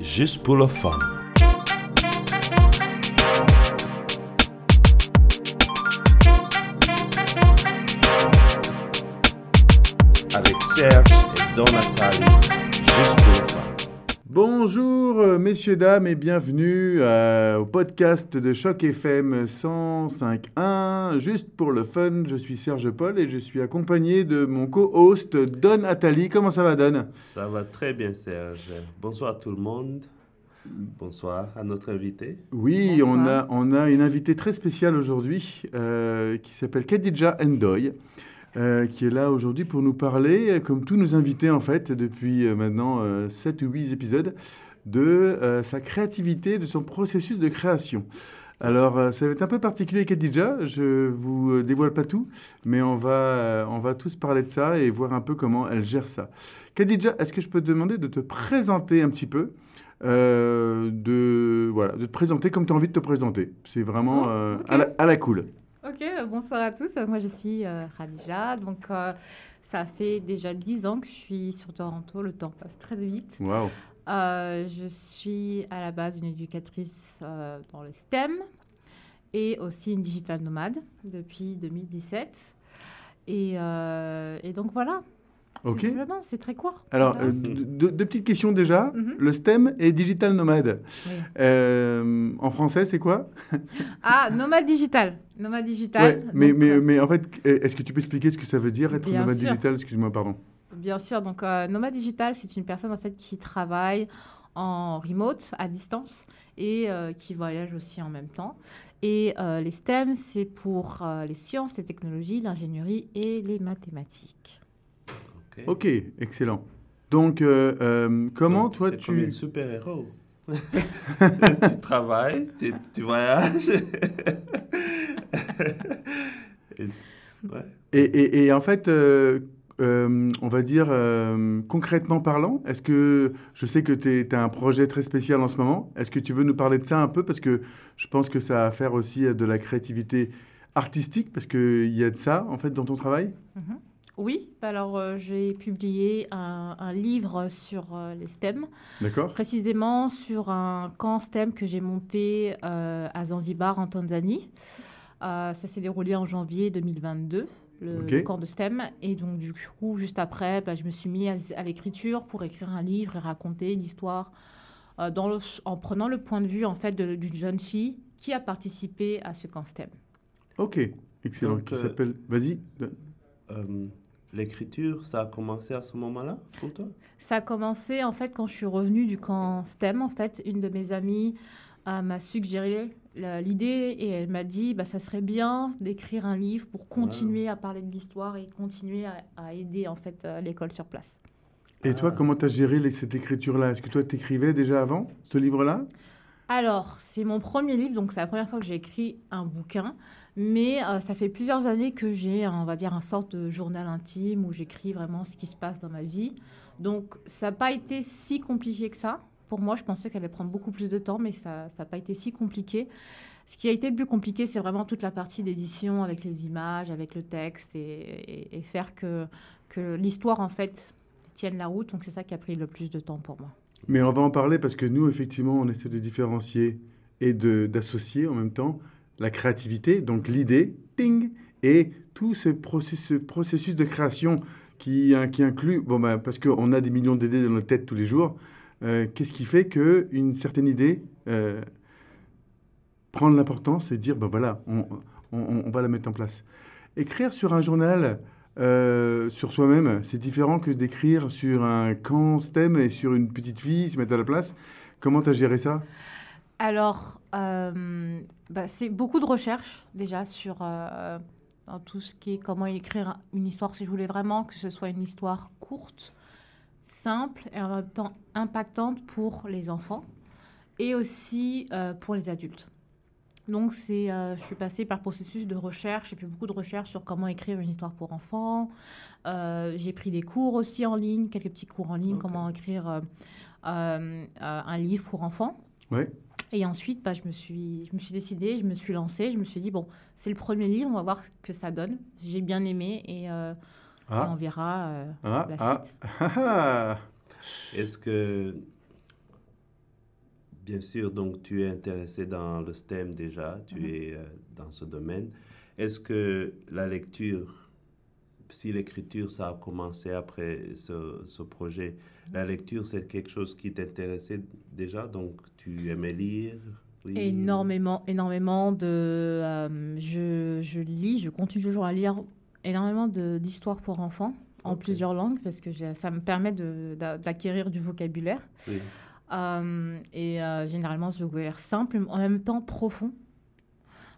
juste pour le fun. Avec Serge et Don Nathalie, juste pour le fun. Bonjour euh, messieurs, dames et bienvenue euh, au podcast de Choc FM 105.1. Juste pour le fun, je suis Serge Paul et je suis accompagné de mon co-host Don Attali. Comment ça va Don? Ça va très bien, Serge. Bonsoir à tout le monde. Bonsoir à notre invité. Oui, on a, on a une invitée très spéciale aujourd'hui euh, qui s'appelle Khadija Endoy. euh, qui est là aujourd'hui pour nous parler, euh, comme tous nos invités en fait, depuis euh, maintenant 7 ou 8 épisodes, de euh, sa créativité, de son processus de création. Alors, euh, ça va être un peu particulier, Khadija, je vous euh, dévoile pas tout, mais on va, on va tous parler de ça et voir un peu comment elle gère ça. Khadija, est-ce que je peux te demander de te présenter un petit peu euh, de, voilà, de te présenter comme tu as envie de te présenter? C'est vraiment Oh, euh, à, la, à la cool. Ok, bonsoir à tous. Moi, je suis euh, Khadija. Donc, ça fait déjà 10 ans que je suis sur Toronto. Le temps passe très vite. Waouh. Euh, je suis à la base une éducatrice euh, dans le STEM et aussi une digital nomade depuis 2017. Et, euh, et donc, voilà. Ok. C'est très court. Alors, Voilà. deux, deux petites questions déjà. Mhm. Le STEM et digital nomade. Oui. En français, c'est quoi? Ah, nomade digital. Nomade digital. Ouais, mais, Donc, mais, mais en fait, est-ce que tu peux expliquer ce que ça veut dire être nomade sûr. digital? Excuse-moi, pardon. Bien sûr, donc euh, nomade digital, c'est une personne en fait qui travaille en remote, à distance, et euh, qui voyage aussi en même temps. Et euh, les STEM, c'est pour euh, les sciences, les technologies, l'ingénierie et les mathématiques. Ok. Ok, excellent. Donc, euh, euh, comment Donc, toi c'est comme un tu... super-héros. tu travailles, tu, tu voyages. Et- ouais. Et, et- et en fait, euh, euh, on va dire euh, concrètement parlant, est-ce que je sais que tu as un projet très spécial en ce moment Est-ce que tu veux nous parler de ça un peu? Parce que je pense que ça a à faire aussi de la créativité artistique, parce qu'il y a de ça en fait dans ton travail? Mhm. Oui, alors euh, j'ai publié un, un livre sur euh, les STEM, D'accord précisément sur un camp STEM que j'ai monté euh, à Zanzibar en Tanzanie. Euh, ça s'est déroulé en janvier 2022, le, Ok. le camp de STEM. Et donc du coup, juste après, bah, je me suis mis à, à l'écriture pour écrire un livre et raconter l'histoire euh, dans le- en prenant le point de vue en fait d'une jeune fille qui a participé à ce camp STEM. Ok, excellent. Donc, qui euh, s'appelle. Vas-y. Euh, L'écriture, ça a commencé à ce moment-là pour toi? Ça a commencé en fait quand je suis revenue du camp STEM. En fait, une de mes amies euh, m'a suggéré l'idée et elle m'a dit bah, ça serait bien d'écrire un livre pour continuer à parler de l'histoire et continuer à, à aider en fait euh, l'école sur place. Et toi, comment tu as géré les- cette écriture-là? Est-ce que toi, t'écrivais déjà avant ce livre-là? Alors, c'est mon premier livre, donc c'est la première fois que j'ai écrit un bouquin, mais euh, ça fait plusieurs années que j'ai, on va dire, un sorte de journal intime où j'écris vraiment ce qui se passe dans ma vie. Donc, ça n'a pas été si compliqué que ça. Pour moi, je pensais qu'elle allait prendre beaucoup plus de temps, mais ça n'a pas été si compliqué. Ce qui a été le plus compliqué, c'est vraiment toute la partie d'édition avec les images, avec le texte et, faire que, l'histoire, en fait, tienne la route. Donc, c'est ça qui a pris le plus de temps pour moi. Mais on va en parler parce que nous, effectivement, on essaie de différencier et d'associer en même temps la créativité, donc l'idée, ting, et tout ce processus, ce processus de création qui, hein, qui inclut, bon, bah, parce qu'on a des millions d'idées dans notre tête tous les jours, qu'est-ce qui fait qu'une certaine idée euh, prend de l'importance et dire, ben voilà, on, on- va la mettre en place. Écrire sur un journal euh, sur soi-même, c'est différent que d'écrire sur un camp STEM et sur une petite fille, se mettre à la place. Comment tu as géré ça? Alors, euh, bah, c'est beaucoup de recherches déjà sur euh, tout ce qui est comment écrire une histoire. Si je voulais vraiment que ce soit une histoire courte, simple et en même temps impactante pour les enfants et aussi euh, pour les adultes. Donc, c'est, euh, je suis passée par processus de recherche. J'ai fait beaucoup de recherches sur comment écrire une histoire pour enfants. Euh, j'ai pris des cours aussi en ligne, quelques petits cours en ligne, comment écrire un livre pour enfants. Et ensuite, bah, je, me suis, je me suis décidée, je me suis lancée, je me suis dit, bon, c'est le premier livre, on va voir ce que ça donne. J'ai bien aimé et, et on Ah, verra euh, ah, la ah, suite. ah, ah. Est-ce que Bien sûr, donc tu es intéressé dans le STEM déjà, tu Mhm. es euh, dans ce domaine. Est-ce que la lecture, si l'écriture, ça a commencé après ce, ce projet, la lecture, c'est quelque chose qui t'intéressait déjà, donc tu aimais lire oui? Énormément, énormément de. euh, je, je lis, je continue toujours à lire énormément d'histoires pour enfants en plusieurs langues parce que ça me permet d'acquérir du vocabulaire. Oui. Euh, et euh, généralement, ce vocabulaire simple, en même temps profond.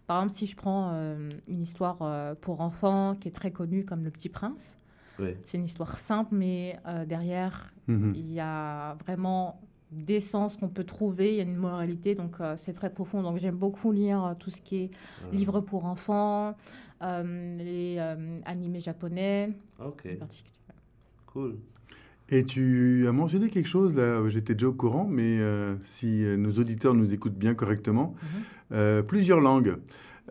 Par exemple, si je prends euh, une histoire euh, pour enfants qui est très connue comme Le Petit Prince, Oui. c'est une histoire simple, mais derrière, Mhm. il y a vraiment des sens qu'on peut trouver, il y a une moralité, donc euh, c'est très profond. Donc j'aime beaucoup lire euh, tout ce qui est Ah, livres pour enfants, euh, les euh, animés japonais Ok, en particulier. cool. Et tu as mentionné quelque chose, là, j'étais déjà au courant, mais euh, si nos auditeurs nous écoutent bien correctement, euh, plusieurs langues.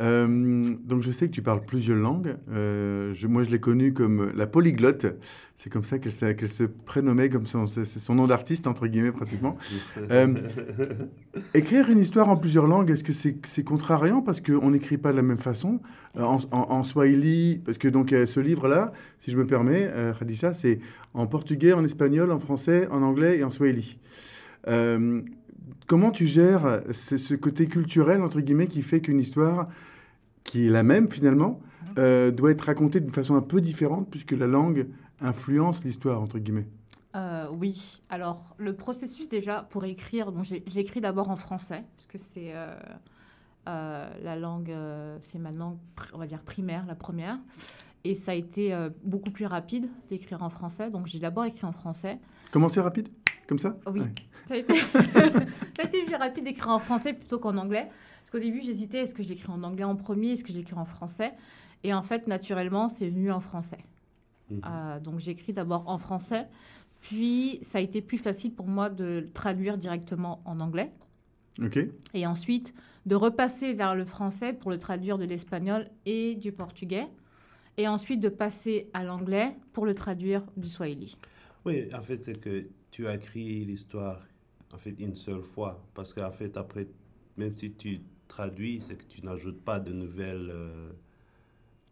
Euh, donc je sais que tu parles plusieurs langues. Euh, je- moi, je l'ai connue comme la polyglotte. C'est comme ça qu'elle se prénommait, comme son, nom d'artiste, entre guillemets, pratiquement. Euh, Écrire une histoire en plusieurs langues, est-ce que c'est contrariant parce qu'on n'écrit pas de la même façon? En, en- en swahili, parce que donc ce livre-là, si je me permets, Khadija, c'est en portugais, en espagnol, en français, en anglais et en swahili. Comment tu gères ce côté culturel, entre guillemets, qui fait qu'une histoire qui est la même finalement, euh, doit être racontée d'une façon un peu différente puisque la langue influence l'histoire, entre guillemets Euh, oui, alors le processus déjà pour écrire, donc écrit d'abord en français, parce que c'est euh, la langue, c'est ma langue, on va dire primaire, la première. Et ça a été beaucoup plus rapide d'écrire en français, donc j'ai d'abord écrit en français. Comment c'est rapide? Comme ça? Oui. Ouais. Ça a été, ça a été plus rapide d'écrire en français plutôt qu'en anglais. Parce qu'au début, j'hésitais, est-ce que j'écris en anglais en premier, est-ce que j'écris en français? Et en fait, naturellement, c'est venu en français. Mhm. Euh, donc j'écris d'abord en français, puis ça a été plus facile pour moi de le traduire directement en anglais, Ok. et ensuite de repasser vers le français pour le traduire de l'espagnol et du portugais, et ensuite de passer à l'anglais pour le traduire du swahili. Oui, en fait, c'est que tu as écrit l'histoire en fait une seule fois. Parce qu'en fait, après, même si tu traduis, c'est que tu n'ajoutes pas de nouvelles, euh,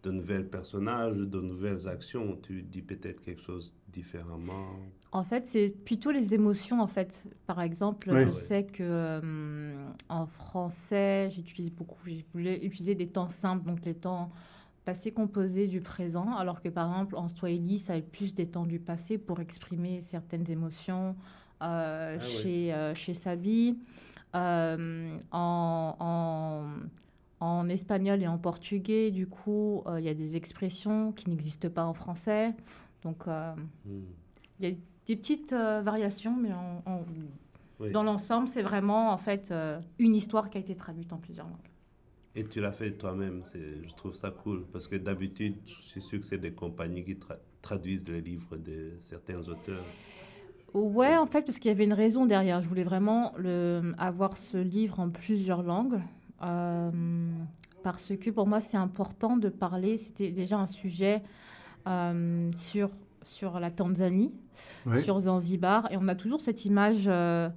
de nouvelles personnages, de nouvelles actions. Tu dis peut-être quelque chose différemment. En fait, c'est plutôt les émotions. En fait, par exemple, je Ouais. sais que euh, en français, j'utilise beaucoup. Je voulais utiliser des temps simples, donc les temps passé composé du présent, alors que par exemple en Swahili, ça va être plus des temps du passé pour exprimer certaines émotions. euh, Ah chez, euh, chez Sabi, Euh, en, en, en espagnol et en portugais, du coup, euh, il y a des expressions qui n'existent pas en français. Donc, euh, il y a des petites variations, mais Oui. dans l'ensemble, c'est vraiment en fait une histoire qui a été traduite en plusieurs langues. Et tu l'as fait toi-même. Je trouve ça cool. Parce que d'habitude, je suis sûr que c'est des compagnies qui tra- traduisent les livres de certains auteurs. Ouais, en fait, parce qu'il y avait une raison derrière. Je voulais vraiment le, avoir ce livre en plusieurs langues. euh, parce que pour moi, c'est important de parler. C'était déjà un sujet euh, sur, sur la Tanzanie, Ouais. sur Zanzibar. Et on a toujours cette image euh,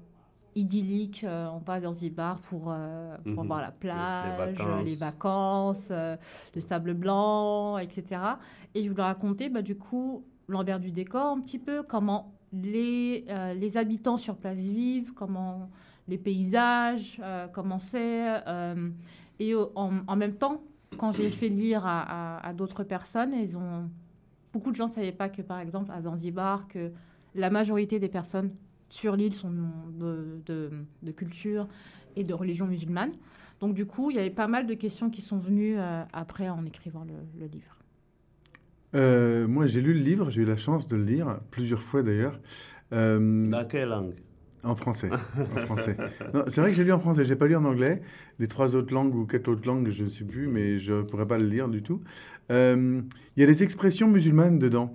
idyllique. euh, on va à Zanzibar pour, euh, pour Mhm. voir la plage, vacances. les vacances, euh, le sable blanc, etc. Et je voulais raconter, bah, du coup, l'envers du décor un petit peu, comment les, euh, les habitants sur place vivent, comment les paysages, euh, comment c'est. euh, et en, même temps, quand j'ai fait lire à, d'autres personnes, ils ont, beaucoup de gens ne savaient pas que, par exemple, à Zanzibar, que la majorité des personnes sur l'île sont de, culture et de religion musulmane. Donc, du coup, il y avait pas mal de questions qui sont venues après en écrivant le livre. Euh, moi, j'ai lu le livre, j'ai eu la chance de le lire, plusieurs fois d'ailleurs. Euh, Dans quelle langue? En français. en français. C'est vrai que j'ai lu en français, j'ai pas lu en anglais. Les trois autres langues ou quatre autres langues, je ne sais plus, mais je pourrais pas le lire du tout. Euh, Il y a des expressions musulmanes dedans.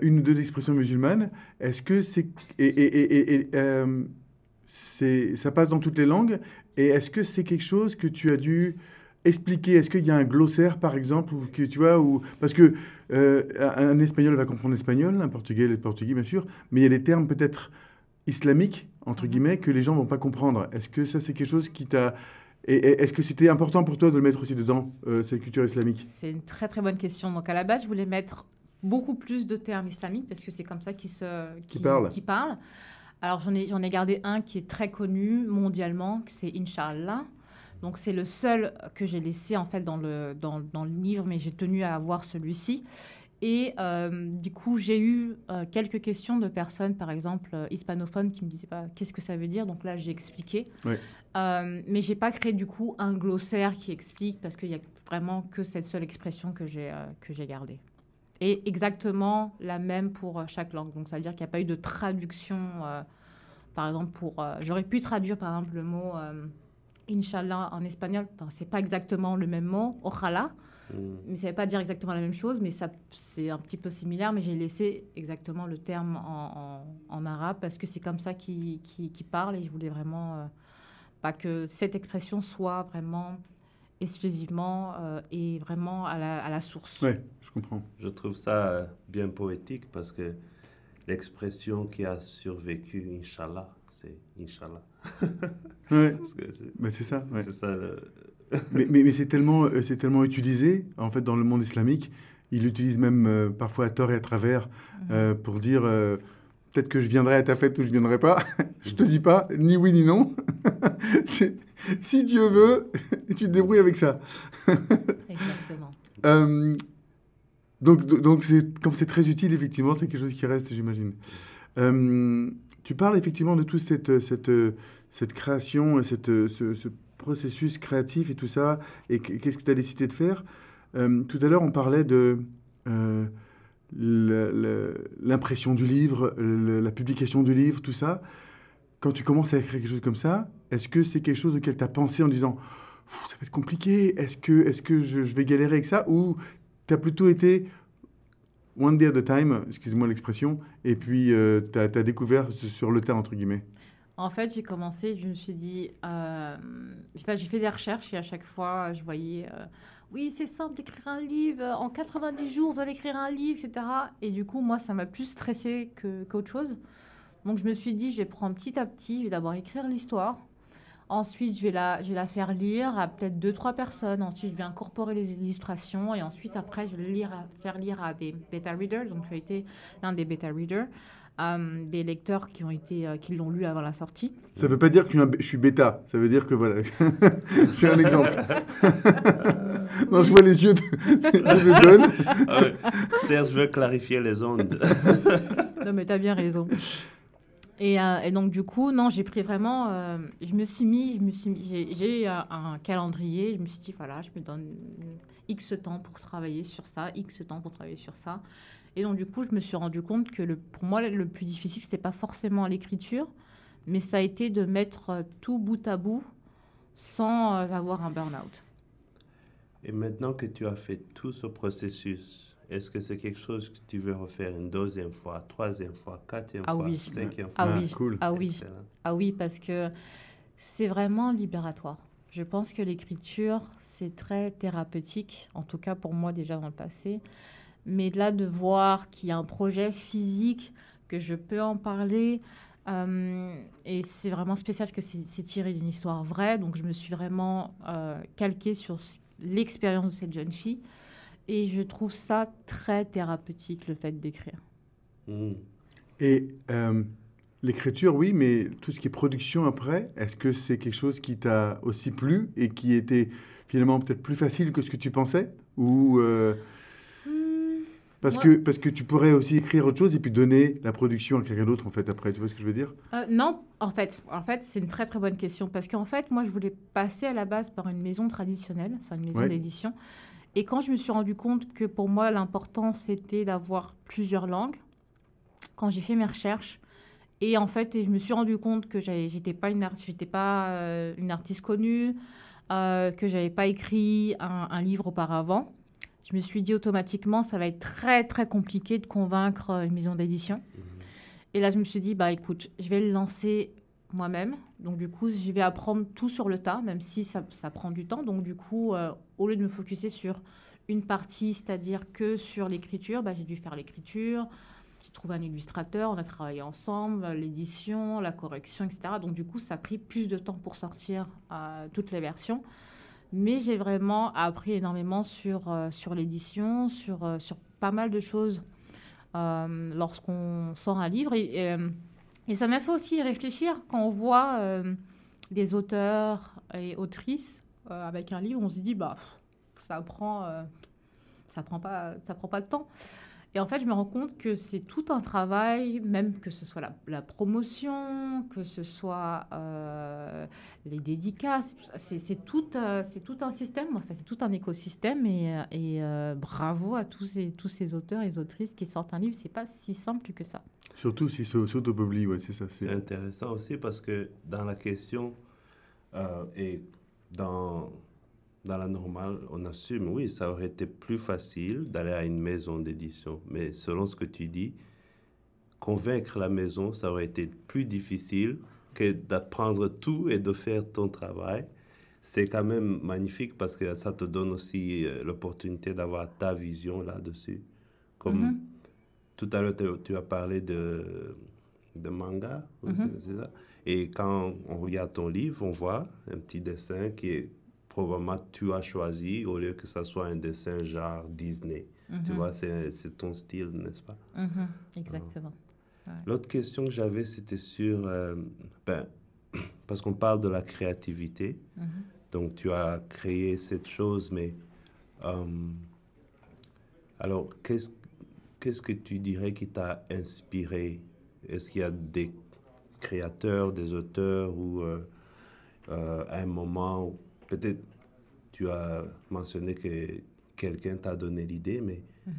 Une ou deux expressions musulmanes. Est-ce que c'est et, et, et, et, c'est ça passe dans toutes les langues Et est-ce que c'est quelque chose que tu as dû expliquer? Est-ce qu'il y a un glossaire, par exemple, ou que tu vois, ou parce que euh, un espagnol va comprendre l'espagnol, un portugais le portugais, bien sûr, mais il y a des termes peut-être islamiques entre Mhm. guillemets, que les gens vont pas comprendre. Est-ce que ça, c'est quelque chose qui t'a... Est-ce que c'était important pour toi de le mettre aussi dedans, euh, cette culture islamique? C'est une très très bonne question. Donc à la base, je voulais mettre beaucoup plus de termes islamiques parce que c'est comme ça qu'ils se Qui parlent. qui parlent. Alors j'en ai j'en ai gardé un qui est très connu mondialement, c'est Inch'Allah. Donc c'est le seul que j'ai laissé en fait dans le dans, dans le livre, mais j'ai tenu à avoir celui-ci. Et euh, du coup, j'ai eu euh, quelques questions de personnes, par exemple euh, hispanophones, qui me disaient pas qu'est-ce que ça veut dire? Donc là, j'ai expliqué. Euh, mais j'ai pas créé du coup un glossaire qui explique parce qu'il y a vraiment que cette seule expression que j'ai que j'ai gardée. Et exactement la même pour chaque langue. Donc ça veut dire qu'il n'y a pas eu de traduction. par exemple, pour j'aurais pu traduire par exemple le mot Inch'Allah en espagnol. Enfin, c'est pas exactement le même mot. Ojalá Mm. mais ça ne veut pas dire exactement la même chose, mais ça, c'est un petit peu similaire. Mais j'ai laissé exactement le terme en, en- en arabe parce que c'est comme ça qu'il parle et je voulais vraiment euh, pas que cette expression soit vraiment exclusivement euh, et vraiment à la, à la source. Ouais, je comprends. Je trouve ça euh, bien poétique parce que l'expression qui a survécu, Inch'Allah, c'est Inch'Allah. Ouais, c'est bah, ça. ouais. ça le- mais mais, mais c'est tellement, euh, c'est tellement utilisé, en fait, dans le monde islamique. Ils l'utilisent même euh, parfois à tort et à travers euh, pour dire euh, peut-être que je viendrai à ta fête ou je viendrai pas. je te dis pas ni oui ni non. Si Dieu veut, tu te débrouilles avec ça. Exactement. Euh, donc, donc c'est, comme c'est très utile, effectivement, c'est quelque chose qui reste, j'imagine. Euh, tu parles effectivement de toute cette, cette, cette création, et cette, ce, ce processus créatif et tout ça, et qu- qu'est-ce que tu as décidé de faire. Euh, tout à l'heure, on parlait de euh, l'impression du livre, la publication du livre, tout ça. Quand tu commences à écrire quelque chose comme ça, est-ce que c'est quelque chose auquel tu as pensé en disant ça va être compliqué, est-ce que, est que je, je vais galérer avec ça Ou tu as plutôt été one day at a time, excuse-moi l'expression, et puis tu as, découvert sur le tas, entre guillemets En fait, j'ai commencé, je me suis dit, euh, j'ai fait des recherches et à chaque fois, je voyais, euh, oui, c'est simple d'écrire un livre, en 90 jours, vous allez écrire un livre, etc. Et du coup, moi, ça m'a plus stressé qu'autre chose. Donc, je me suis dit, je vais prendre petit à petit, je vais d'abord écrire l'histoire. Ensuite, je vais, la, je vais la faire lire à peut-être deux, trois personnes. Ensuite, je vais incorporer les illustrations. Et ensuite, après, je vais le lire à- faire lire à des bêta readers. Donc, tu as été l'un des bêta readers, euh, des lecteurs qui, ont été, euh, qui l'ont lu avant la sortie. Ça ne veut pas dire que je suis bêta, ça veut dire que voilà, j'ai un exemple. non, je vois les yeux de, de Don. Ah ouais. Serge veut clarifier les ondes. Non, mais t'as bien raison. Et, euh, et donc, du coup, non, j'ai pris vraiment. euh, je me suis mis. J'ai j'ai un, calendrier. Je me suis dit, voilà, je me donne X temps pour travailler sur ça, X temps pour travailler sur ça. Et donc, du coup, je me suis rendu compte que pour moi, le plus difficile, c'était pas forcément l'écriture, mais ça a été de mettre euh, tout bout à bout sans euh, avoir un burn-out. Et maintenant que tu as fait tout ce processus, est-ce que c'est quelque chose que tu veux refaire une deuxième fois, troisième fois, quatrième Ah fois, oui. cinquième Ah fois? oui, cool. ah oui. Excellent. Ah oui, parce que c'est vraiment libératoire. Je pense que l'écriture, c'est très thérapeutique, en tout cas pour moi déjà dans le passé. Mais là, de voir qu'il y a un projet physique, que je peux en parler, euh, et c'est vraiment spécial que c'est tiré d'une histoire vraie. Donc je me suis vraiment euh, calquée sur ce- l'expérience de cette jeune fille. Et je trouve ça très thérapeutique, le fait d'écrire. Hmm. Et euh, l'écriture, oui, mais tout ce qui est production après, est-ce que c'est quelque chose qui t'a aussi plu et qui était finalement peut-être plus facile que ce que tu pensais Ou euh, Hmm, parce, que, parce que tu pourrais aussi écrire autre chose et puis donner la production à quelqu'un d'autre en fait après, tu vois ce que je veux dire? Euh, non, en fait, en fait, c'est une très très bonne question parce qu'en fait, moi, je voulais passer à la base par une maison traditionnelle, enfin une maison Ouais. d'édition. Et quand je me suis rendu compte que pour moi, l'important c'était d'avoir plusieurs langues, quand j'ai fait mes recherches, et en fait, et je me suis rendu compte que j'étais pas une j'étais pas euh, une artiste connue, euh, que j'avais pas écrit un, un livre auparavant. Je me suis dit automatiquement, ça va être très très compliqué de convaincre une maison d'édition. Et là, je me suis dit, bah écoute, je vais le lancer moi-même. Donc du coup, je vais apprendre tout sur le tas, même si ça, prend du temps. Donc du coup, euh, au lieu de me focuser sur une partie, c'est-à-dire que sur l'écriture, bah, j'ai dû faire l'écriture. j'ai trouvé un illustrateur, on a travaillé ensemble, l'édition, la correction, etc. Donc du coup, ça a pris plus de temps pour sortir euh, toutes les versions. Mais j'ai vraiment appris énormément sur, euh, sur l'édition, sur, sur pas mal de choses lorsqu'on sort un livre. Et, et ça m'a fait aussi réfléchir quand on voit euh, des auteurs et autrices euh, avec un livre, on se dit, bah, ça prend, euh, ça prend pas, ça prend pas de temps. Et en fait, je me rends compte que c'est tout un travail, même que ce soit la, promotion, que ce soit les dédicaces, c'est tout, c'est tout un système, enfin, c'est tout un écosystème. Et, et, bravo à tous ces, tous ces auteurs et autrices qui sortent un livre. C'est pas si simple que ça. Surtout si c'est s'auto-publie, ouais, c'est ça. C'est intéressant aussi parce que dans la question euh, et dans, dans la normale, on assume, oui, ça aurait été plus facile d'aller à une maison d'édition. Mais selon ce que tu dis, convaincre la maison, ça aurait été plus difficile que d'apprendre tout et de faire ton travail. C'est quand même magnifique parce que ça te donne aussi euh, l'opportunité d'avoir ta vision là-dessus. Comme Mhm. Tout à l'heure, tu, as parlé de, de manga, Mhm. c'est- ça. Et quand on regarde ton livre, on voit un petit dessin qui est probablement tu as choisi au lieu que ça soit un dessin genre Disney. Tu Mhm. vois, c'est ton style, n'est-ce pas? Mhm, exactement. L'autre question que j'avais, c'était sur, euh, ben, parce qu'on parle de la créativité. Donc, tu as créé cette chose, mais euh, alors, qu'est-ce qu'est-ce que tu dirais qui t'a inspiré? Est-ce qu'il y a des créateurs, des auteurs ou euh, euh, à un moment, où peut-être tu as mentionné que quelqu'un t'a donné l'idée, mais Mhm.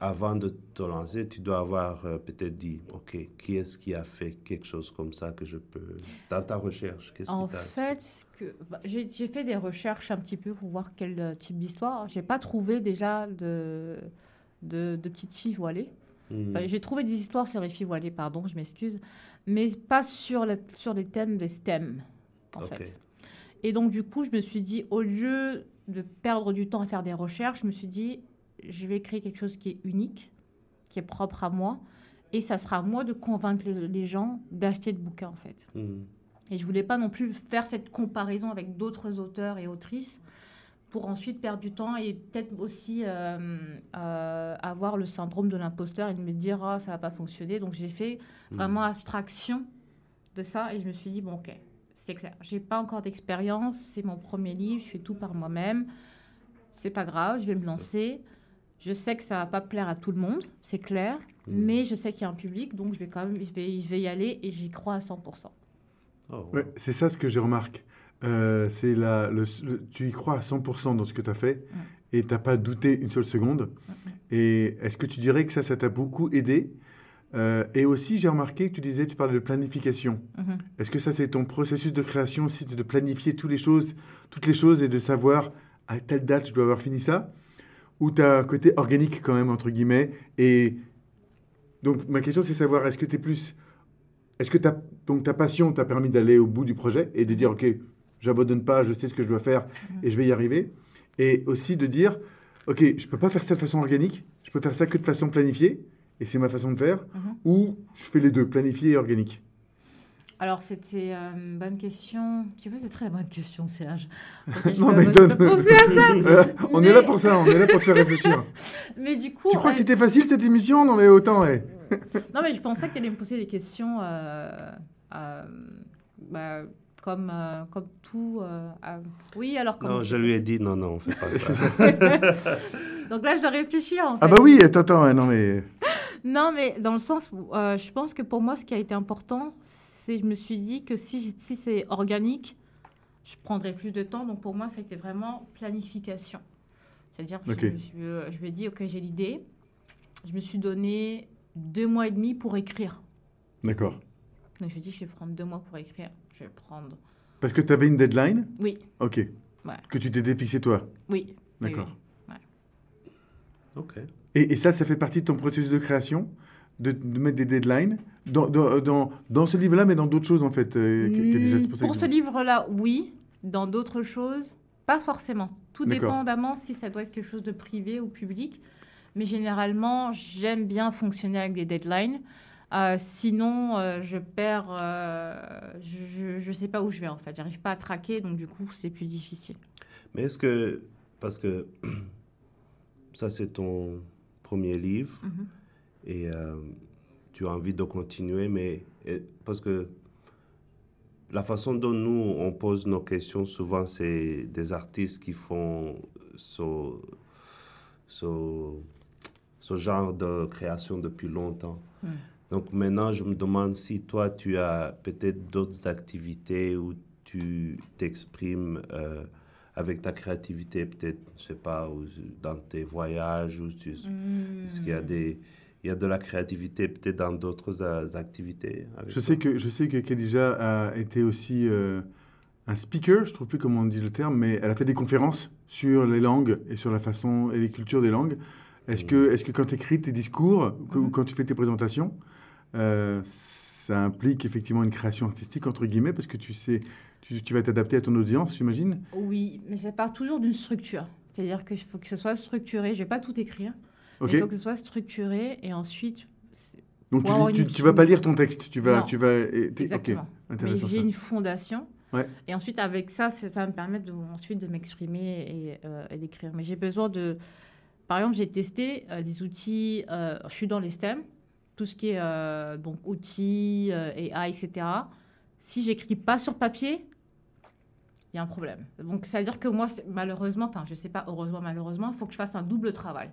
avant de te lancer, tu dois avoir euh, peut-être dit, OK, qui est-ce qui a fait quelque chose comme ça que je peux... Dans ta recherche, qu'est-ce En qui t'a... fait, que, bah, j'ai fait des recherches un petit peu pour voir quel euh, type d'histoire. J'ai pas trouvé déjà de, de, de petites filles voilées. Enfin, j'ai trouvé des histoires sur les filles voilées, pardon, je m'excuse, mais pas sur, la- sur les thèmes des STEM, en fait. Et donc, du coup, je me suis dit, au lieu de perdre du temps à faire des recherches, je me suis dit, je vais créer quelque chose qui est unique, qui est propre à moi, et ça sera à moi de convaincre les, les gens d'acheter le bouquin, en fait. Hmm. Et je voulais pas non plus faire cette comparaison avec d'autres auteurs et autrices pour ensuite perdre du temps et peut-être aussi euh, euh, avoir le syndrome de l'imposteur et de me dire ah ça va pas fonctionner. Donc j'ai fait vraiment abstraction de ça et je me suis dit bon ok c'est clair j'ai pas encore d'expérience c'est mon premier livre je fais tout par moi-même c'est pas grave je vais me lancer je sais que ça va pas plaire à tout le monde c'est clair Hmm. mais je sais qu'il y a un public donc je vais quand même je vais, je vais y aller et j'y crois à 100%. Oh, Ouais, c'est ça ce que j'ai remarqué. Euh, c'est la, le, le- tu y crois à 100% dans ce que tu as fait et tu n'as pas douté une seule seconde. Et est-ce que tu dirais que ça, ça t'a beaucoup aidé? Euh, Et aussi, j'ai remarqué que tu disais, tu parlais de planification. Mhm. Est-ce que ça, c'est ton processus de création aussi, de planifier toutes les choses, toutes les choses et de savoir à telle date je dois avoir fini ça? Ou tu as un côté organique quand même, entre guillemets Et donc, ma question, c'est savoir, est-ce que tu es plus... Est-ce que donc, ta passion t'a permis d'aller au bout du projet et de dire, OK, j'abandonne pas, je sais ce que je dois faire et je vais y arriver Et aussi de dire, OK, je peux pas faire ça de façon organique, je peux faire ça que de façon planifiée, et c'est ma façon de faire, Mhm. ou je fais les deux, planifié et organique. Alors, c'était euh, une bonne question. Tu vois, c'est très bonne question, Serge. Non, mais donne- peux penser à ça. Euh, on Mais- est là pour ça, on est là pour te faire réfléchir. Mais du coup, tu crois euh, que c'était facile cette émission? Non, mais autant, ouais. non, mais je pensais que tu allais me poser des questions euh, euh, bah, comme, euh, comme tout. euh, euh, Oui, alors Non, je lui ai dit non, non, on fait pas ça. Donc là, je dois réfléchir. En fait. Ah bah oui, attends, non mais... Non, mais dans le sens où euh, je pense que pour moi, ce qui a été important, c'est je me suis dit que si, si c'est organique, je prendrais plus de temps. Donc pour moi, ça a été vraiment planification. C'est-à-dire que je, je, je me dis, OK, j'ai l'idée. Je me suis donné deux mois et demi pour écrire. D'accord. Donc je me dis, je vais prendre deux mois pour écrire. Je vais prendre. Parce que tu avais une deadline? Oui, Ok. Ouais. Que tu t'es défixé toi? oui. D'accord. oui. OK. Et, et ça, ça fait partie de ton processus de création? De, de mettre des deadlines? Dans, dans, dans, dans ce livre-là, mais dans d'autres choses, en fait. euh, déjà, ça pour ce livre-là, oui. Dans d'autres choses, pas forcément. Tout dépendamment si ça doit être quelque chose de privé ou public. mais généralement, j'aime bien fonctionner avec des deadlines. Euh, sinon, euh, je perds, euh, je ne sais pas où je vais en fait. J'arrive pas à traquer, donc du coup, c'est plus difficile. Mais est-ce que, parce que ça c'est ton premier livre Mhm. et tu as envie de continuer, mais et- parce que la façon dont nous on pose nos questions souvent c'est des artistes qui font ce, ce, ce genre de création depuis longtemps. Mm. Donc maintenant, je me demande si toi, tu as peut-être d'autres activités où tu t'exprimes euh, avec ta créativité, peut-être, je sais pas, ou dans tes voyages, ou tu, est-ce qu'il y a des, il y a de la créativité peut-être dans d'autres euh, activités avec Je toi? sais que, je sais que Khadija a été aussi euh, un speaker, je ne trouve plus comment on dit le terme, mais elle a fait des conférences sur les langues et sur la façon et les cultures des langues. Est-ce que, est que quand tu écris tes discours que- ou Mhm. quand tu fais tes présentations, euh, ça implique effectivement une création artistique, entre guillemets, parce que tu sais, tu, tu vas t'adapter à ton audience, j'imagine Oui, mais ça part toujours d'une structure. C'est-à-dire qu'il faut que ce soit structuré. Je vais pas tout écrire. Il faut que ce soit structuré et ensuite. Donc tu, tu vas pas lire ton texte, tu vas... Non. Tu vas et Exactement. Mais j'ai une fondation. Ouais. Et ensuite, avec ça, ça va me permettre de, ensuite de m'exprimer et, euh, et d'écrire. Mais j'ai besoin de. Par exemple, j'ai testé euh, des outils. euh, je suis dans les STEM, tout ce qui est euh, donc outils, euh, AI, etc. Si j'écris pas sur papier, il y a un problème. Donc, ça veut dire que moi, malheureusement, enfin, je sais pas, heureusement, malheureusement, il faut que je fasse un double travail.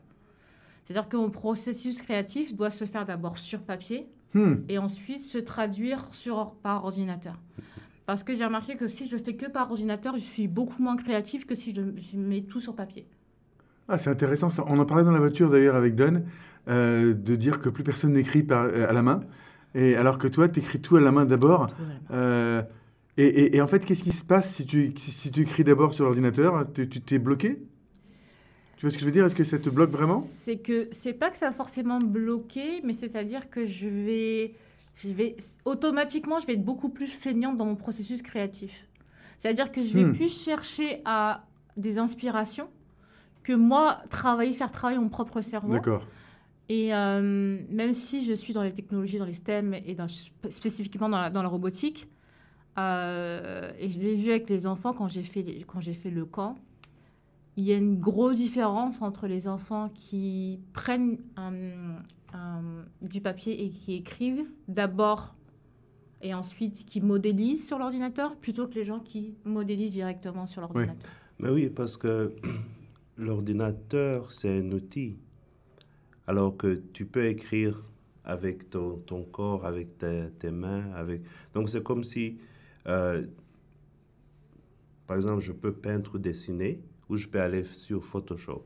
C'est-à-dire que mon processus créatif doit se faire d'abord sur papier Hmm. et ensuite se traduire sur, par ordinateur. Parce que j'ai remarqué que si je le fais que par ordinateur, je suis beaucoup moins créatif que si je, je mets tout sur papier. Ah, c'est intéressant ça. On en parlait dans la voiture d'ailleurs avec Don, euh, de dire que plus personne n'écrit par- euh, à la main. Et alors que toi, tu écris tout à la main d'abord. Euh, et, et- et en fait, qu'est-ce qui se passe si tu, si, si tu écris d'abord sur l'ordinateur Tu t'es bloqué? Tu vois ce que je veux dire? Est-ce que ça te bloque vraiment? C'est que c'est pas que ça va forcément bloquer, mais c'est-à-dire que je vais, je vais automatiquement, je vais être beaucoup plus feignante dans mon processus créatif. C'est-à-dire que je vais Hmm. plus chercher à des inspirations que moi travailler, faire travailler mon propre cerveau. D'accord. Et euh, même si je suis dans les technologies, dans les STEM et dans, spécifiquement dans la, dans la robotique, euh, et je l'ai vu avec les enfants quand j'ai fait, les- quand j'ai fait le camp, il y a une grosse différence entre les enfants qui prennent un- un- du papier et qui écrivent d'abord et ensuite qui modélisent sur l'ordinateur plutôt que les gens qui modélisent directement sur l'ordinateur. Mais oui, parce que l'ordinateur, c'est un outil. Alors que tu peux écrire avec ton, ton corps, avec tes, tes mains. Avec... Donc c'est comme si, euh, par exemple, je peux peindre ou dessiner, ou je peux aller sur Photoshop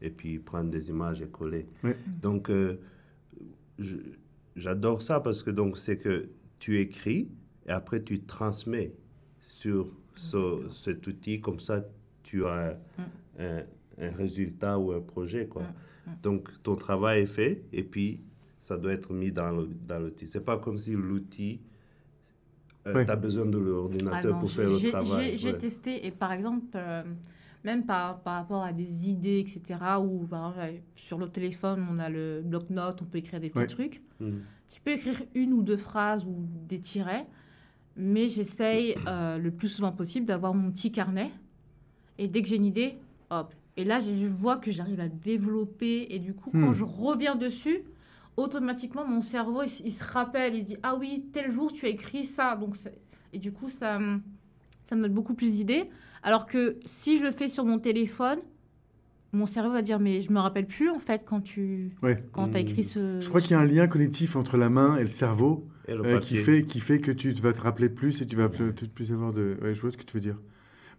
et puis prendre des images et coller. Donc euh, j'adore ça parce que donc c'est que tu écris et après tu transmets sur ce- cet outil comme ça tu as un, un- un résultat ou un projet quoi. Donc ton travail est fait et puis ça doit être mis dans le- dans l'outil. C'est pas comme si l'outil Ouais. tu as besoin de Ah l'ordinateur non, pour j'ai- faire le travail. J'ai ouais. testé, et par exemple, euh, même par, par rapport à des idées, etc., ou par exemple, euh, sur le téléphone, on a le bloc-notes, on peut écrire des petits trucs. Mm. Je peux écrire une ou deux phrases ou des tirets, mais j'essaye euh, le plus souvent possible d'avoir mon petit carnet. Et dès que j'ai une idée, hop. Et là, je vois que j'arrive à développer. Et du coup, quand Hmm. je reviens dessus, automatiquement, mon cerveau, il, se rappelle. Il se dit Ah oui, tel jour, tu as écrit ça. Donc, et du coup, ça, me- ça me donne beaucoup plus d'idées. Alors que si je le fais sur mon téléphone, mon cerveau va dire Mais je me rappelle plus, en fait, quand tu Ouais. quand as écrit ce. Je crois qu'il y a un lien cognitif entre la main et le cerveau Et le euh, qui, fait, qui fait que tu vas te rappeler plus et tu vas plus, plus- plus avoir de... Ouais, je vois ce que tu veux dire.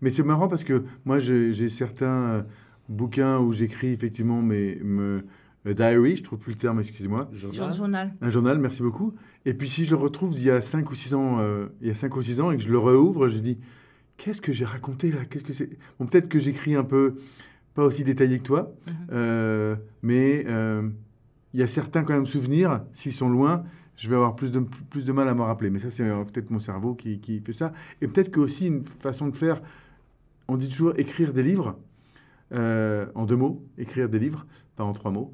Mais c'est marrant parce que moi, j'ai certains euh, bouquins où j'écris effectivement mes, me, euh, diary, je trouve plus le terme, excusez-moi. Le Journal. Un journal, merci beaucoup. Et puis si je le retrouve il y a 5 ou 6 ans, euh, il y a 5 ou 6 ans et que je le réouvre, je dis qu'est-ce que j'ai raconté là? Qu'est-ce que c'est? Bon, peut-être que j'écris un peu pas aussi détaillé que toi, Mhm. euh, mais euh, il y a certains quand même souvenirs, s'ils sont loin, je vais avoir plus de, plus de mal à me rappeler. Mais ça, c'est euh, peut-être mon cerveau qui, qui fait ça. Et peut-être que aussi une façon de faire, on dit toujours écrire des livres. euh, en deux mots, écrire des livres, pas en trois mots.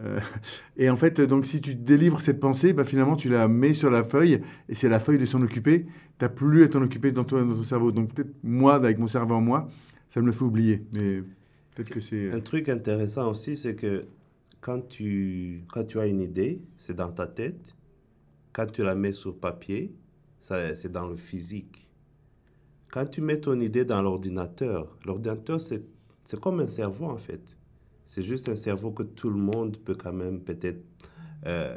Euh, et en fait, donc si tu délivres cette pensée, bah, finalement tu la mets sur la feuille et c'est la feuille de s'en occuper. Tu n'as plus à t'en occuper dans ton, dans ton cerveau. Donc peut-être moi, avec mon cerveau en moi, ça me le fait oublier. Mais peut-être que c'est... Un truc intéressant aussi, c'est que quand tu, quand tu as une idée, c'est dans ta tête. Quand tu la mets sur papier, c'est dans le physique. Quand tu mets ton idée dans l'ordinateur, l'ordinateur, c'est, c'est comme un cerveau en fait. C'est juste un cerveau que tout le monde peut quand même peut-être euh,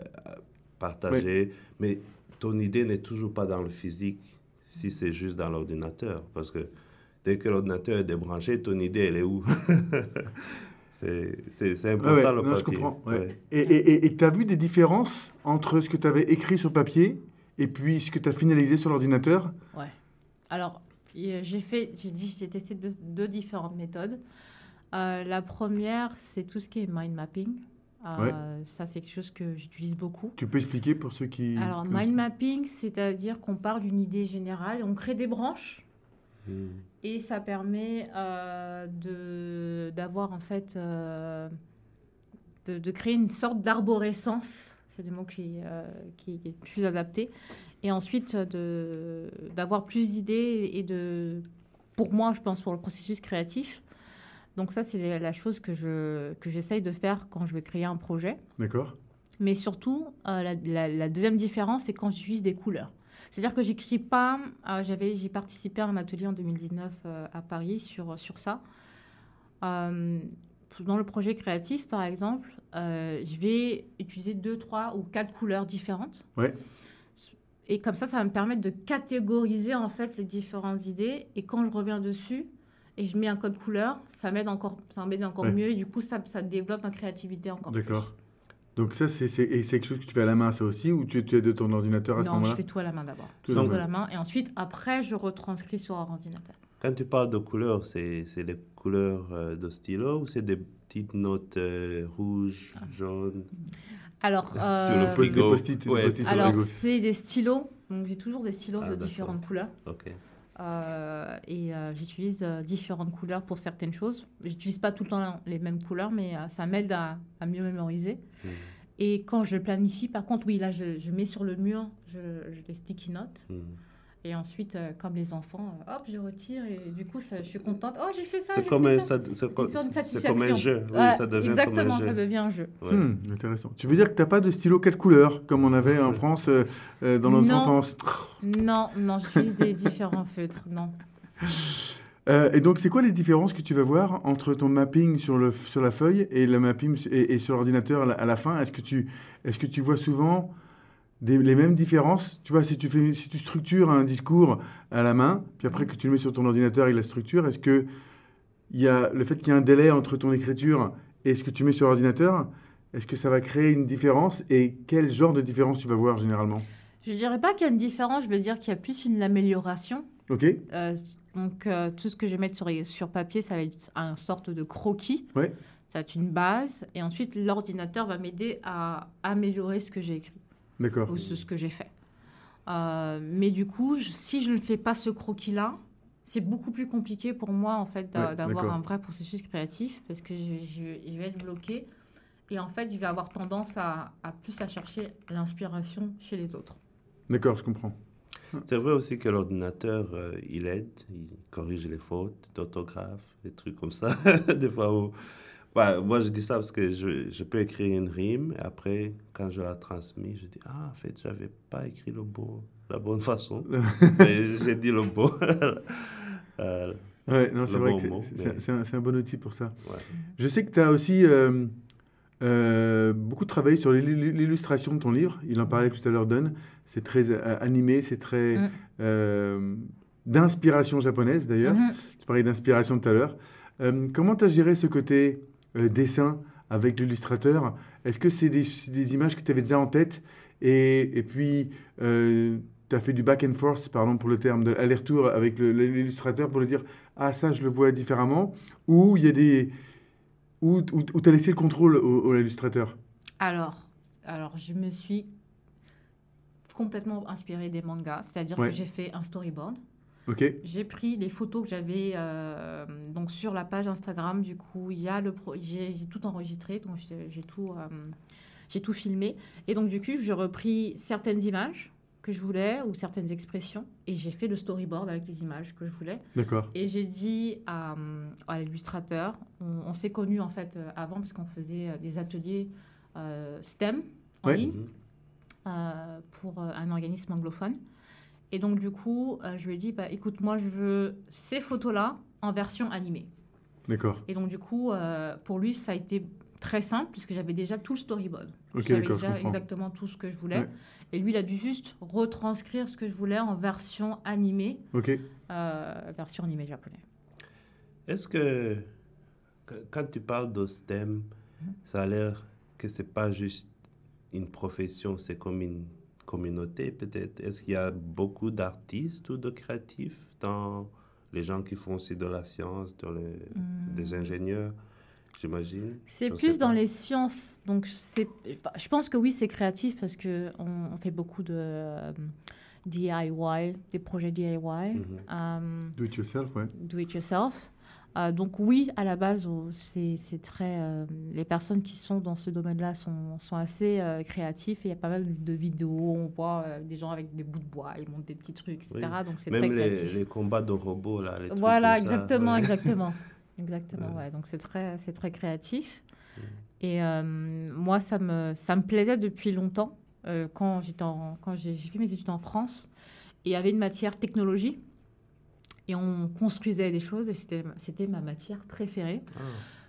partager. Mais ton idée n'est toujours pas dans le physique si c'est juste dans l'ordinateur. Parce que dès que l'ordinateur est débranché, ton idée, elle est où? C'est important Ouais, ouais, le non, je papier. comprends. ouais. Ouais. Et tu as vu des différences entre ce que tu avais écrit sur papier et puis ce que tu as finalisé sur l'ordinateur? Ouais. Alors, j'ai fait, j'ai dit, j'ai testé deux, deux différentes méthodes. Euh, la première, c'est tout ce qui est mind mapping. Euh, Ça, c'est quelque chose que j'utilise beaucoup. Tu peux expliquer pour ceux qui... Alors, mind mapping, c'est-à-dire qu'on part d'une idée générale, on crée des branches Hmm. et ça permet euh, de d'avoir en fait euh, de, de créer une sorte d'arborescence c'est le mot qui, euh, qui est plus adapté et ensuite de d'avoir plus d'idées et de pour moi je pense pour le processus créatif donc ça c'est la chose que je que j'essaye de faire quand je vais créer un projet D'accord mais surtout, euh, la, la- la deuxième différence, c'est quand j'utilise des couleurs. C'est-à-dire que j'écris pas. euh, j'avais, j'ai participé à un atelier en 2019 euh, à Paris sur, sur ça. Euh, dans le projet créatif, par exemple, euh, je vais utiliser deux, trois ou quatre couleurs différentes. Ouais. Et comme ça, ça va me permettre de catégoriser en fait les différentes idées. Et quand je reviens dessus et je mets un code couleur, ça m'aide encore, ça m'aide encore Ouais. mieux. Et du coup, ça, ça développe ma créativité encore plus. D'accord. Donc ça, c'est c'est- et c'est quelque chose que tu fais à la main, ça aussi, ou tu, tu es de ton ordinateur à ce Non, je moment-là fais tout à la main d'abord. Tout à Tout la à main. la main. Et ensuite, après, je retranscris sur un ordinateur. Quand tu parles de couleurs, c'est c'est les couleurs euh, de stylo ou c'est des petites notes euh, rouges, jaunes? Alors, Sur le euh, Des post-it, Ouais. alors c'est des stylos. Donc, j'ai toujours des stylos Ah, de différentes couleurs. Euh, et euh, j'utilise euh, différentes couleurs pour certaines choses. J'utilise pas tout le temps les mêmes couleurs, mais euh, ça m'aide à, à mieux mémoriser. Hmm. Et quand je planifie, par contre, oui, là, je, je mets sur le mur je, je les sticky notes. Hmm. Et ensuite, euh, comme les enfants, euh, hop, je retire. Et du coup, ça- je suis contente. Oh, j'ai fait ça. C'est comme, fait un- ça. ça- c'est comme, Une sorte de c'est comme un jeu. Oui, Ouais, ça devient exactement, comme un ça jeu. devient un jeu. Ouais. Hmm, intéressant. Tu veux dire que tu n'as pas de stylo quatre couleurs, comme on avait en France euh, euh, dans notre Non. enfance? Non, non, j'utilise des différents feutres. Non. Euh, Et donc, c'est quoi les différences que tu vas voir entre ton mapping sur, le, sur la feuille et le mapping et, et sur l'ordinateur à la, à la fin? Est-ce que, tu, est que tu vois souvent des- les mêmes différences Tu vois, si tu, fais, si tu structures un discours à la main, puis après que tu le mets sur ton ordinateur avec la structure, est-ce que il y a le fait qu'il y a un délai entre ton écriture et ce que tu mets sur l'ordinateur Est-ce que ça va créer une différence Et quel genre de différence tu vas voir généralement? Je dirais pas qu'il y a une différence, je veux dire qu'il y a plus une amélioration. Ok Euh, donc, euh, tout ce que je vais mettre sur, sur papier, ça va être une sorte de croquis. Ouais. Ça va être une base. Et ensuite, l'ordinateur va m'aider à améliorer ce que j'ai écrit D'accord. ou ce, ce que j'ai fait. Euh, mais du coup, je- si je ne fais pas ce croquis-là, c'est beaucoup plus compliqué pour moi en fait d'a- Ouais, d'avoir d'accord. un vrai processus créatif parce que je, je- je vais être bloqué et en fait je vais avoir tendance à, à plus à chercher l'inspiration chez les autres. D'accord, je comprends. C'est vrai aussi que l'ordinateur, euh, il aide, il corrige les fautes d'orthographe, des trucs comme ça. des fois où... Ouais, moi, je dis ça parce que je, je peux écrire une rime et après, quand je la transmets, je dis Ah, en fait, j'avais pas écrit le bon, la bonne façon. Mais j'ai dit le bon. Euh, Ouais, non, c'est vrai bon que c'est- mais- un, bon outil pour ça. ouais. Je sais que tu as aussi euh, euh, beaucoup travaillé sur l'illu- l'illustration de ton livre. Il en parlait tout à l'heure, Don. C'est très euh, animé, c'est très Mm. euh, d'inspiration japonaise d'ailleurs. Mhm. Tu parlais d'inspiration tout à l'heure. Euh, comment tu as géré ce côté euh, dessin avec l'illustrateur Est-ce que c'est des, images que tu avais déjà en tête et, et puis tu as fait du back and forth, pardon pour le terme, de aller-retour avec l'illustrateur pour lui dire Ah, ça, je le vois différemment Ou il y a des. Ou tu as laissé le contrôle au, au illustrateur Alors, alors, je me suis complètement inspirée des mangas, c'est-à-dire Ouais. que j'ai fait un storyboard J'ai pris les photos que j'avais euh, donc sur la page Instagram. Du coup, il y a le pro- j'ai tout enregistré, donc j'ai tout, euh, j'ai tout filmé. Et donc du coup, j'ai repris certaines images que je voulais ou certaines expressions et j'ai fait le storyboard avec les images que je voulais. D'accord. Et j'ai dit à, à l'illustrateur, on, on s'est connus en fait euh, avant parce qu'on faisait euh, des ateliers euh, STEM en Ouais. ligne Mhm. euh, pour euh, un organisme anglophone. Et donc, du coup, euh, je lui ai dit, bah, écoute, moi, je veux ces photos-là en version animée. D'accord. Et donc, du coup, euh, pour lui, ça a été très simple puisque j'avais déjà tout le storyboard. Ok, j'avais déjà exactement tout ce que je voulais. Ouais. Et lui, il a dû juste retranscrire ce que je voulais en version animée, Ok. euh, version animée japonais. Est-ce que que- quand tu parles de STEM, ça a l'air que c'est pas juste une profession, c'est comme une communauté peut-être? Est-ce qu'il y a beaucoup d'artistes ou de créatifs dans les gens qui font aussi de la science, dans les, des ingénieurs, j'imagine? C'est plus dans les sciences. Donc, c'est, enfin, je pense que oui, c'est créatif parce que on, fait beaucoup de euh, DIY, des projets DIY, Mhm. euh, Do it yourself, ouais. do it yourself. Euh, donc oui, à la base, c'est, très. euh, les personnes qui sont dans ce domaine-là sont, sont assez euh, créatifs et il y a pas mal de vidéos. On voit euh, des gens avec des bouts de bois, ils montent des petits trucs, etc. Donc c'est très Même les, créatif. les combats de robots, là. les trucs Voilà, ça, exactement, ouais. exactement. Exactement, Ouais. ouais. Donc c'est très, c'est très créatif. Et euh, moi, ça me, ça me plaisait depuis longtemps. Quand j'étais en- quand j'ai j'ai fait mes études en France, et il y avait une matière technologie. Et on construisait des choses, et c'était ma matière préférée. Ah,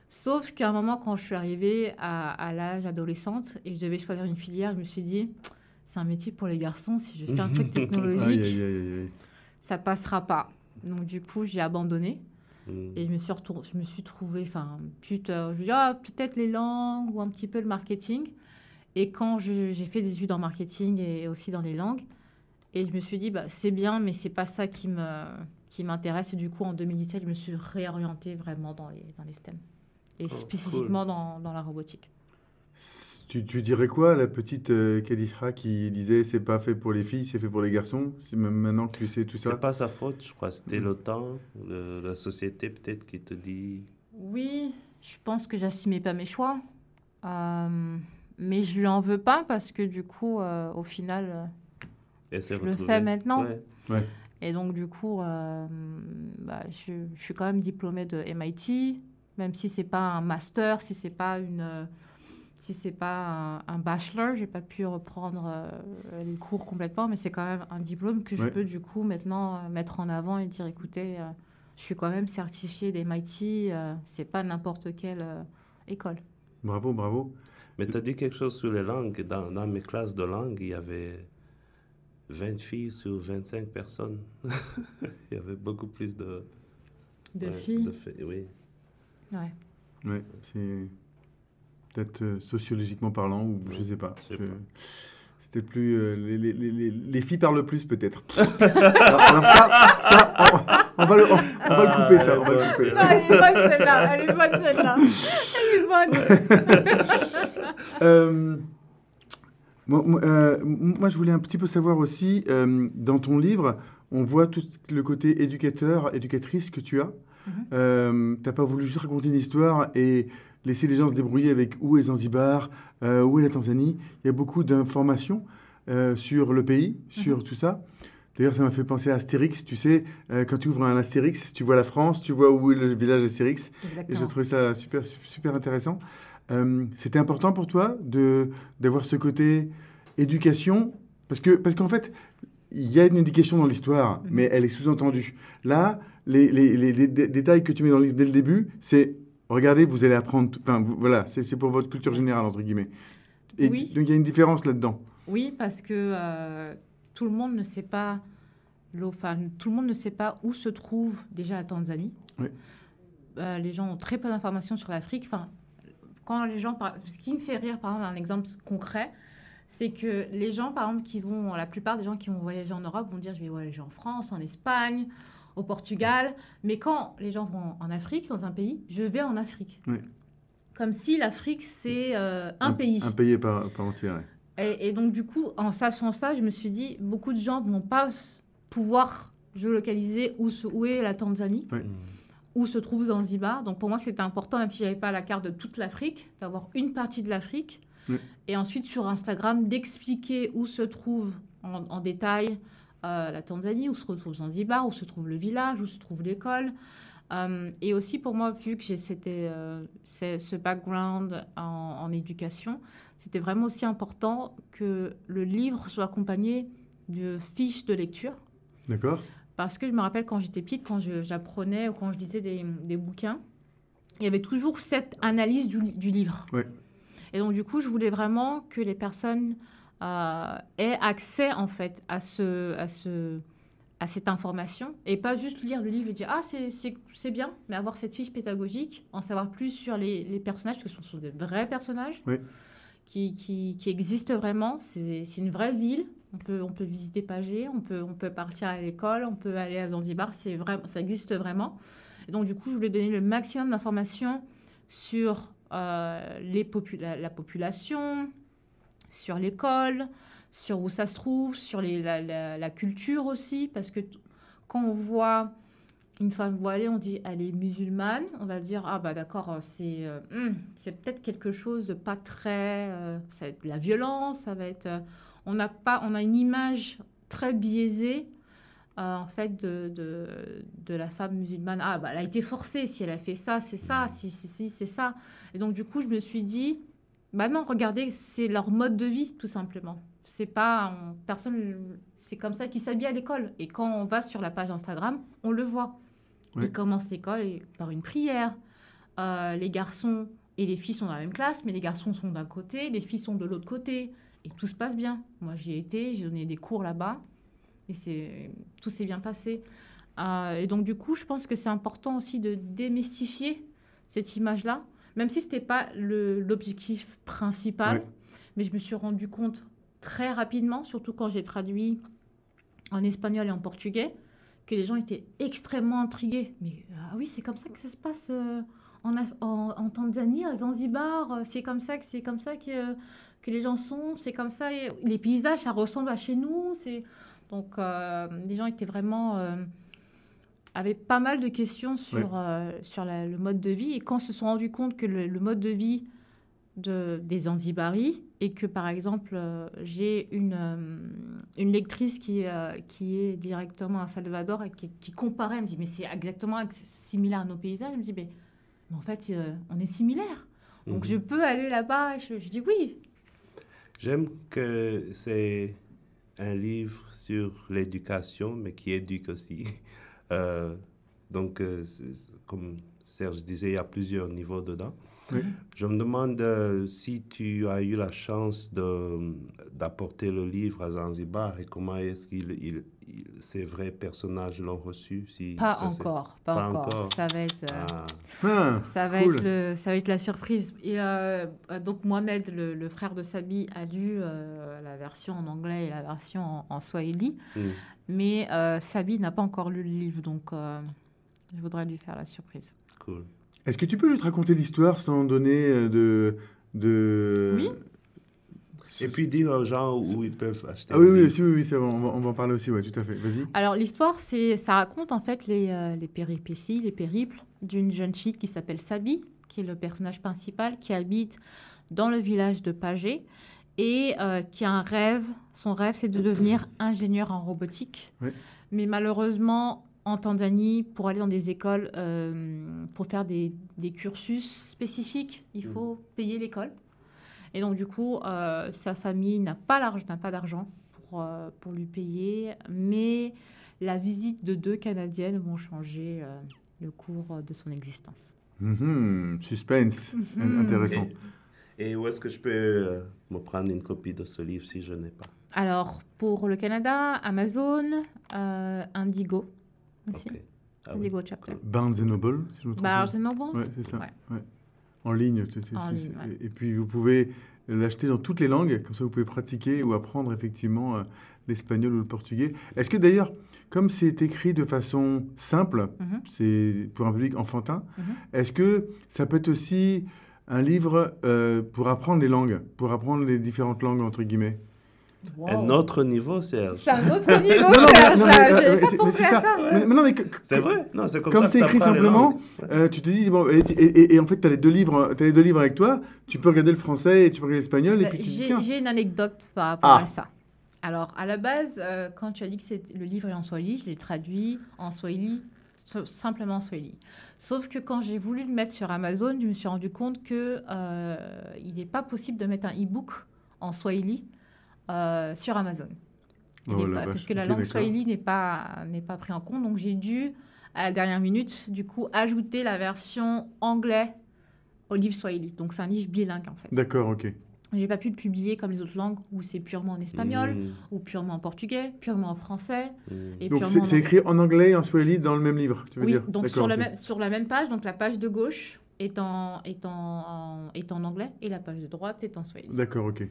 Sauf qu'à un moment, quand je suis arrivée à, à l'âge adolescente et je devais choisir une filière, je me suis dit, c'est un métier pour les garçons. Si je fais un truc technologique, aïe, aïe, ça passera pas. Donc du coup, j'ai abandonné. mm. Et je me suis, retour- je me suis trouvée, enfin, putain, je me dis, ah, peut-être les langues ou un petit peu le marketing. Et quand j'ai fait des études en marketing et aussi dans les langues, et je me suis dit, bah, c'est bien, mais c'est pas ça qui me qui m'intéresse. Et du coup, en 2017, je me suis réorientée vraiment dans les, dans les STEM. Et Oh, spécifiquement dans, dans la robotique. Tu, tu dirais quoi à la petite euh, qui disait c'est pas fait pour les filles, c'est fait pour les garçons? C'est même maintenant que tu sais tout ça? C'est pas sa faute, je crois. C'était le temps, le- la société peut-être qui te dit. Oui, je pense que j'assumais pas mes choix. Euh, mais je lui en veux pas parce que du coup, euh, au final, euh, Je le fais maintenant. Ouais. Et donc, du coup, euh, bah, je, je suis quand même diplômée de MIT, même si c'est pas un master, si c'est pas une, si c'est pas un, un bachelor, j'ai pas pu reprendre euh, les cours complètement, mais c'est quand même un diplôme que je Ouais. peux du coup maintenant euh, mettre en avant et dire, écoutez, euh, je suis quand même certifiée d'MIT, euh, c'est pas n'importe quelle euh, école. Bravo, bravo. Mais tu as dit quelque chose sur les langues. Dans, dans mes classes de langue, il y avait 20 filles sur 25 personnes. il y avait beaucoup plus de, De ouais, filles. de filles, oui. Ouais. Ouais, c'est peut-être euh, sociologiquement parlant ou je Ouais, sais pas. je Je- pas. C'était plus euh, les, les- les- les- les filles parlent le plus peut-être. alors, alors ça, ça, on, on va le, on, on va le couper ça. On va le couper. elle est bonne celle-là, elle est bonne celle-là. Elle est bonne. Euh, euh, moi, je voulais un petit peu savoir aussi, euh, dans ton livre, on voit tout le côté éducateur, éducatrice que tu as. Mhm. Euh, T'as pas voulu juste raconter une histoire et laisser les gens se débrouiller avec où est Zanzibar, où est la Tanzanie. Il y a beaucoup d'informations sur le pays, sur tout ça. D'ailleurs, ça m'a fait penser à Astérix. Tu sais, euh, quand tu ouvres un Astérix, tu vois la France, tu vois où est le village Astérix. Et j'ai Exactement. trouvé ça super, super intéressant. Euh, C'était important pour toi de d'avoir ce côté éducation? Parce que parce qu'en fait il y a une éducation dans l'histoire, Mhm. mais elle est sous-entendue. Là, les, les- les- les dé- détails que tu mets dans dès le début, c'est regardez, vous allez apprendre. Enfin, voilà, c'est c'est pour votre culture générale entre guillemets. Et Oui. donc il y a une différence là-dedans. Oui, parce que euh, tout le monde ne sait pas enfin, tout le monde ne sait pas où se trouve déjà la Tanzanie. Oui. Euh, les gens ont très peu d'informations sur l'Afrique. Enfin, quand les gens, par- ce qui me fait rire, par exemple, un exemple concret, c'est que les gens, par exemple, qui vont, la plupart des gens qui vont voyager en Europe vont dire, je vais voyager en France, en Espagne, au Portugal. Mais quand les gens vont en Afrique, dans un pays, je vais en Afrique. Oui. Comme si l'Afrique, c'est euh, un, pays. Un pays par, par entier. ouais. Et, et donc, du coup, en sachant ça, je me suis dit, beaucoup de gens ne vont pas pouvoir géolocaliser où, se- où est la Tanzanie, Ouais. Où se trouve Zanzibar. Donc pour moi, c'était important, même si j'avais pas la carte de toute l'Afrique, d'avoir une partie de l'Afrique. Et ensuite, sur Instagram, d'expliquer où se trouve en, en détail euh, la Tanzanie, où se retrouve Zanzibar, où se trouve le village, où se trouve l'école. Euh, et aussi pour moi, vu que j'ai euh, ce background en, en éducation, c'était vraiment aussi important que le livre soit accompagné de fiches de lecture. D'accord Parce que je me rappelle quand j'étais petite, quand j'apprenais ou quand je lisais des, des bouquins, il y avait toujours cette analyse du, du livre. Et donc, du coup, je voulais vraiment que les personnes euh, aient accès, en fait, à, ce, à, ce, à cette information et pas juste lire le livre et dire Ah, c'est- bien, mais avoir cette fiche pédagogique, en savoir plus sur les, les personnages, parce que ce sont des vrais personnages Oui. qui, qui, qui existent vraiment. C'est une vraie ville. On peut, on peut visiter Pagé, on peut, on peut partir à l'école, on peut aller à Zanzibar, c'est vrai, ça existe vraiment. Donc, du coup, je voulais donner le maximum d'informations sur euh, les la, la population, sur l'école, sur où ça se trouve, sur la, culture aussi, parce que quand on voit une femme voilée, on dit elle est musulmane, on va dire ah bah d'accord, c'est euh, hmm, peut-être quelque chose de pas très, euh, ça va être de la violence, ça va être, on n'a pas, on a une image très biaisée euh, en fait de, de, de la femme musulmane. Ah bah elle a été forcée, si elle a fait ça, c'est ça, si si si c'est ça. Et donc du coup je me suis dit bah non, regardez, c'est leur mode de vie, tout simplement. C'est pas on- personne, c'est comme ça qu'ils s'habillent à l'école. Et quand on va sur la page Instagram, on le voit. Ouais. Ils commencent l'école par une prière. Euh, les garçons et les filles sont dans la même classe, mais les garçons sont d'un côté, les filles sont de l'autre côté, et tout se passe bien. Moi, j'y ai été, j'ai donné des cours là-bas, et c'est tout s'est bien passé. Euh, et donc, du coup, je pense que c'est important aussi de démystifier cette image-là, même si ce n'était pas l'objectif principal. Mais je me suis rendu compte très rapidement, surtout quand j'ai traduit en espagnol et en portugais, que les gens étaient extrêmement intrigués. Mais ah oui, c'est comme ça que ça se passe euh, en, Af- en, en Tanzanie, à Zanzibar. euh, C'est comme ça que c'est comme ça que, euh, que les gens sont. C'est comme ça. et les paysages, ça ressemble à chez nous. C'est donc euh, les gens étaient vraiment euh, avaient pas mal de questions sur euh, sur la- le mode de vie et quand se sont rendus compte que le, le mode de vie de, des Zanzibaris et que par exemple euh, j'ai une, euh, une lectrice qui, qui est directement à Salvador et qui, qui comparait, elle me dit mais c'est exactement similaire à nos paysages, elle me dit mais, mais en fait on est similaires. Donc Mhm. je peux aller là-bas, je dis oui. J'aime que c'est un livre sur l'éducation, mais qui éduque aussi. Euh, donc, euh, comme Serge disait, il y a plusieurs niveaux dedans. Oui. Je me demande euh, si tu as eu la chance d'apporter le livre à Zanzibar et comment est-ce qu'il il- ces vrais personnages l'ont reçu. Si Pas ça, encore, pas, pas encore. encore. Ça va être. euh, Ah, Ah, Ça va, cool. être le, ça va être la surprise. Et euh, euh, donc Mohamed, le, le frère de Sabi, a lu euh, la version en anglais et la version en, en swahili. hmm. Mais euh, Sabi n'a pas encore lu le livre, donc euh, je voudrais lui faire la surprise. cool. Est-ce que tu peux juste raconter l'histoire sans donner de. de... Oui. Et puis dire aux gens où ils peuvent acheter Ah oui, oui, oui, oui, c'est bon, on va, on va en parler aussi, ouais, tout à fait. Vas-y. Alors l'histoire, c'est, ça raconte en fait les, euh, les péripéties, les périples d'une jeune fille qui s'appelle Sabi, qui est le personnage principal, qui habite dans le village de Pagé et euh, qui a un rêve. Son rêve, c'est de devenir ingénieur en robotique. Oui. Mais malheureusement, en Tanzanie, pour aller dans des écoles, euh, pour faire des, des cursus spécifiques, il faut payer l'école. Et donc, du coup, euh, sa famille n'a pas l'argent, n'a pas d'argent pour, euh, pour lui payer. Mais la visite de deux Canadiennes vont changer euh, le cours de son existence. Mhm, suspense. Mhm. Intéressant. Et où est-ce que je peux euh, me prendre une copie de ce livre si je n'ai pas? Alors, pour le Canada, Amazon, euh, Indigo aussi. Ok. Ah oui. Indigo Chapter. Barnes Noble, si je me trompe. Barnes Nobles Ouais, c'est ça. Ouais. ouais. En ligne. En ouais. Et puis vous pouvez l'acheter dans toutes les langues, comme ça vous pouvez pratiquer ou apprendre effectivement euh, l'espagnol ou le portugais. Est-ce que d'ailleurs, comme c'est écrit de façon simple, Mhm. c'est pour un public enfantin, Mhm. est-ce que ça peut être aussi un livre euh, pour apprendre les langues, pour apprendre les différentes langues entre guillemets? Un autre niveau, Serge. C'est un autre niveau, Non, non, mais- Serge. non, mais, euh, pas c'est- mais pensé à ça. ça. Mais, mais non, mais C'est vrai? Non, c'est comme, Comme c'est écrit simplement, euh, tu te dis, bon, et, et- et- et en fait, tu as les, deux livres, t'as les deux livres avec toi, tu peux regarder le français et tu peux regarder l'espagnol, et Bah, J'ai tiens. j'ai une anecdote par rapport Ah. à ça. Alors, à la base, euh, quand tu as dit que le livre est en Swahili, je l'ai traduit en Swahili, simplement en Swahili. Sauf que quand j'ai voulu le mettre sur Amazon, je me suis rendu compte que euh, il n'est pas possible de mettre un e-book en Swahili euh, sur Amazon. Oh pas- parce que la langue. Swahili n'est pas, n'est pas prise en compte. Donc, j'ai dû, à la dernière minute, du coup, ajouter la version anglais au livre Swahili. Donc, c'est un livre bilingue, en fait. D'accord, ok. J'ai pas pu le publier comme les autres langues où c'est purement en espagnol, Mhm, ou purement en portugais, purement en français mhm. et Donc purement c'est en écrit en anglais et en swahili dans le même livre, tu veux Oui, dire donc sur la, même, sur la même page, donc la page de gauche est en, est en, en- est en anglais et la page de droite est en swahili. D'accord, ok.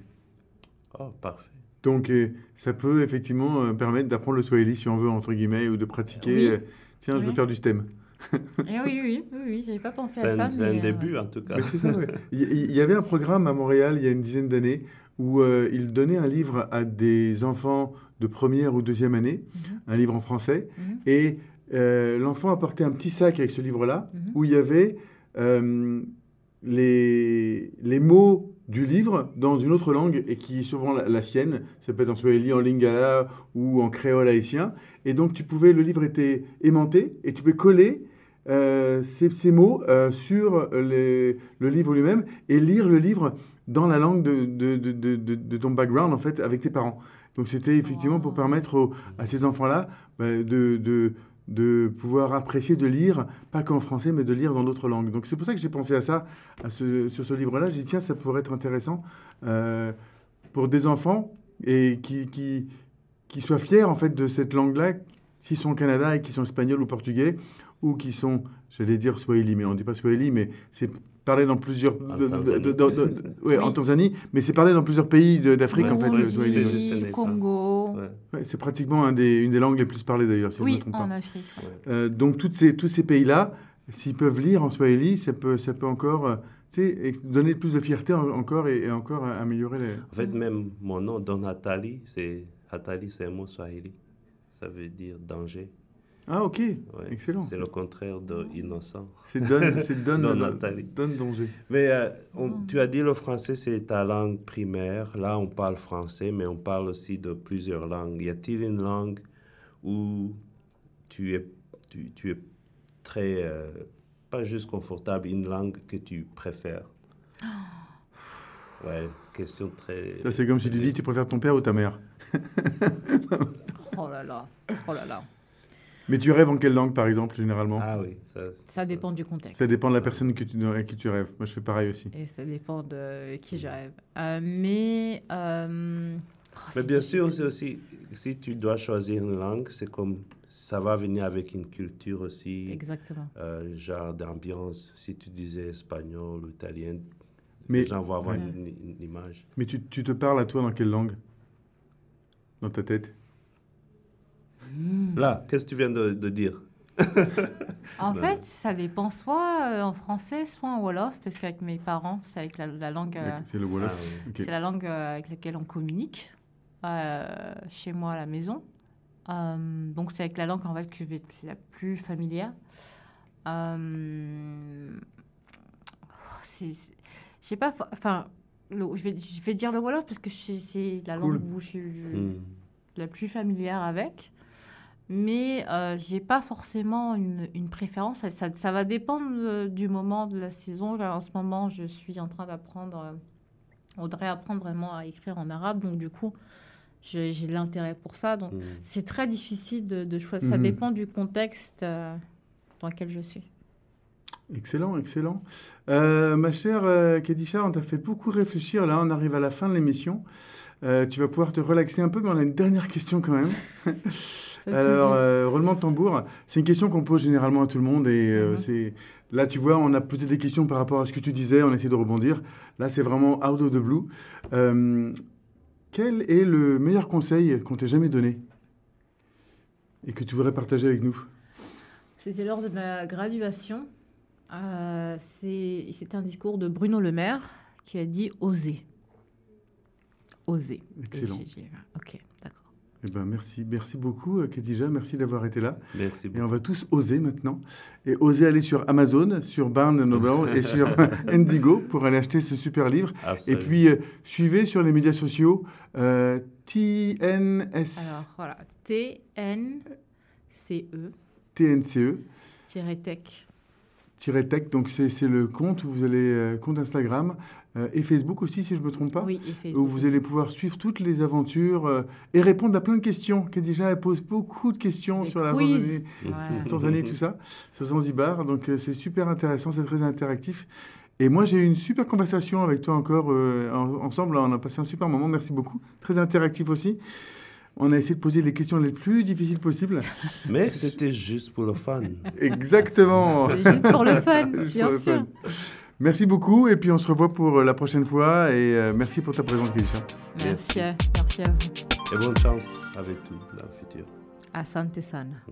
Oh, parfait. Donc ça peut effectivement euh, permettre d'apprendre le swahili si on veut, entre guillemets, ou de pratiquer. Oui. euh, tiens, je veux faire du STEM. Et Eh oui, oui, oui, oui, j'avais pas pensé C'est à ça. c'est mais, un euh, début, en tout cas. Mais c'est ça, ouais. Il y, avait un programme à Montréal il y a une dizaine d'années où euh, il donnait un livre à des enfants de première ou deuxième année, mhm, un livre en français, mhm, et euh, l'enfant apportait un petit sac avec ce livre-là mhm. où il y avait euh, les, les mots du livre dans une autre langue et qui est souvent la, la sienne. Ça peut être en swahili, en lingala ou en créole haïtien. Et donc, tu pouvais, le livre était aimanté et tu pouvais coller euh, ces, ces mots euh, sur les- le livre lui-même et lire le livre dans la langue de, de, de, de- de- de ton background, en fait, avec tes parents. Donc, c'était effectivement pour permettre aux- à ces enfants-là bah, de, de, pouvoir apprécier de lire, pas qu'en français, mais de lire dans d'autres langues. Donc c'est pour ça que j'ai pensé à ça, à ce- sur ce livre-là. J'ai dit, tiens, ça pourrait être intéressant euh, pour des enfants et qui, qui, qui soient fiers en fait de cette langue-là, s'ils sont au Canada et qui sont espagnols ou portugais, ou qui sont, j'allais dire swahili, mais on ne dit pas swahili, mais c'est parlé dans plusieurs... En Tanzanie. mais c'est parlé dans plusieurs pays d'Afrique, Ouais, en fait, le swahili. Congo. Ouais, c'est pratiquement un des, une des langues les plus parlées d'ailleurs, si je ne me Oui, trompe pas. en Afrique. ouais. Euh, donc toutes ces, tous ces pays-là, s'ils peuvent lire en swahili, ça peut, ça peut encore euh, donner plus de fierté en- encore et, et encore euh, améliorer les... En fait, même mon nom, Don Hatali, c'est Hatali, c'est un mot swahili. Ça veut dire danger. Ah ok, Ouais. excellent. C'est le contraire de innocent. C'est donne, c'est donne, danger. Mais euh, on- Mm. tu as dit le français, c'est ta langue primaire. Là, on parle français, mais on parle aussi de plusieurs langues. Y a-t-il une langue où tu es, tu, tu es très, euh, pas juste confortable, une langue que tu préfères? Ouais, question très... Ça c'est comme si tu dis tu préfères ton père ou ta mère? Oh là là, oh là là. Mais tu rêves en quelle langue par exemple généralement Ah oui, ça, Ça dépend du contexte. Ça dépend de la personne que tu, à qui tu rêves. Moi je fais pareil aussi. Et ça dépend de qui je rêve. Euh, mais. euh, oh, Mais bien difficile. sûr, c'est aussi, si tu dois choisir une langue, c'est comme, ça va venir avec une culture aussi, Exactement. euh, genre d'ambiance. Si tu disais espagnol ou italien, Mais- les gens vont avoir Ouais. une, une image. Mais tu, tu te parles à toi dans quelle langue? Dans ta tête? Là, qu'est-ce que tu viens de, de dire? En fait, ça dépend soit euh, en français, soit en Wolof, parce qu'avec mes parents, c'est avec la, la langue, euh, C'est le Ah Wolof. oui. Ok. c'est la langue euh, avec laquelle on communique euh, chez moi à la maison. Euh, donc c'est avec la langue en fait que je vais être la plus familière. Euh, je sais pas, enfin, je vais, je vais dire le Wolof parce que c'est, la Cool. langue où je suis Hmm. la plus familière avec. Mais euh, j'ai pas forcément une, une préférence. Ça, ça- ça va dépendre euh, du moment de la saison. Là, en ce moment, je suis en train d'apprendre. euh, on voudrait apprendre vraiment à écrire en arabe. Donc, du coup, j'ai j'ai de l'intérêt pour ça. Donc, Hmm. c'est très difficile de, de choisir. Ça Mhm. dépend du contexte euh, dans lequel je suis. Excellent, excellent. Euh, ma chère euh, Kedisha, on t'a fait beaucoup réfléchir. Là, on arrive à la fin de l'émission. Euh, tu vas pouvoir te relaxer un peu, mais on a une dernière question quand même. Alors, euh, roulement de tambour, c'est une question qu'on pose généralement à tout le monde. Et euh, Mhm. c'est là, tu vois, on a posé des questions par rapport à ce que tu disais, on essaie de rebondir. Là, c'est vraiment out of the blue. Euh, quel est le meilleur conseil qu'on t'ait jamais donné et que tu voudrais partager avec nous? C'était lors de ma graduation. C'est- C'était un discours de Bruno Le Maire qui a dit oser. Oser. Excellent. Ok, d'accord. Eh ben, merci, merci beaucoup, euh, Khadija. Merci d'avoir été là. Merci Et on va tous oser maintenant. Et oser aller sur Amazon, sur Barnes Noble et sur Indigo pour aller acheter ce super livre. Absolument. Et puis, euh, suivez sur les médias sociaux euh, TNS, Alors voilà, T-N-C-E, TNCE. tech. Tech, donc c'est c'est le compte où vous allez, euh, compte Instagram euh, et Facebook aussi, si je ne me trompe pas. Oui, et où vous allez pouvoir suivre toutes les aventures euh, et répondre à plein de questions. Khadija elle pose beaucoup de questions Des sur la randonnée, Ouais. sur Tanzanie, tout ça, sur Zanzibar. Donc euh, c'est super intéressant, c'est très interactif. Et moi j'ai eu une super conversation avec toi encore euh, en- ensemble. On a passé un super moment. Merci beaucoup. Très interactif aussi. On a essayé de poser les questions les plus difficiles possibles. Mais c'était juste pour le fun. Exactement. C'est juste pour le fun, Juste bien sûr. Merci beaucoup et puis on se revoit pour euh, la prochaine fois et euh, merci pour ta présence Khadija. Merci, à- merci à vous. Et bonne chance avec tout dans le futur. Asante sana. Mm.